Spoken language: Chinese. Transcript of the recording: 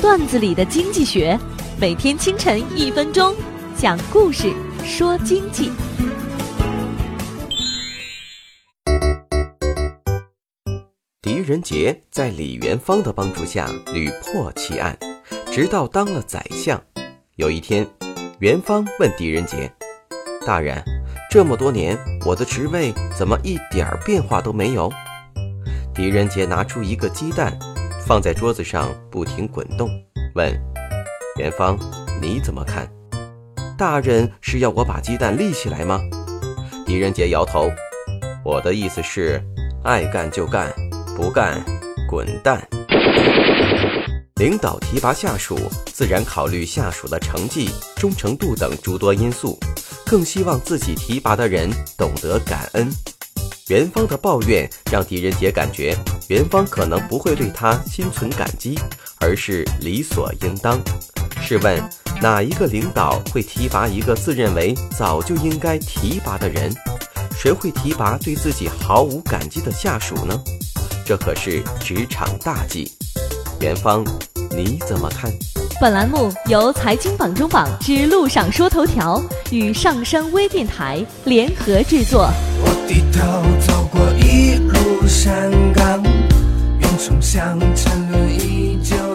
段子里的经济学，每天清晨一分钟，讲故事说经济。狄仁杰在李元芳的帮助下屡破奇案，直到当了宰相。有一天，元芳问狄仁杰：“大人，这么多年，我的职位怎么一点变化都没有？”狄仁杰拿出一个鸡蛋，放在桌子上不停滚动，问：“元芳，你怎么看？大人是要我把鸡蛋立起来吗？”狄仁杰摇头：“我的意思是，爱干就干。”不干，滚蛋！领导提拔下属，自然考虑下属的成绩、忠诚度等诸多因素，更希望自己提拔的人懂得感恩。元芳的抱怨让狄仁杰感觉元芳可能不会对他心存感激，而是理所应当。试问，哪一个领导会提拔一个自认为早就应该提拔的人？谁会提拔对自己毫无感激的下属呢？这可是职场大忌，元芳，你怎么看？本栏目由财经榜中榜之路上说头条与上山微电台联合制作。我低头走过一路山岗，愿冲向沉沦已久。